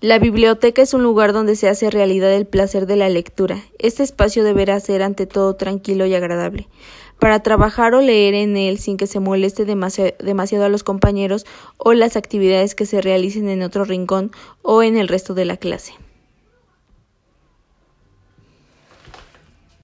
La biblioteca es un lugar donde se hace realidad el placer de la lectura. Este espacio deberá ser ante todo tranquilo y agradable, para trabajar o leer en él sin que se moleste demasiado a los compañeros o las actividades que se realicen en otro rincón o en el resto de la clase.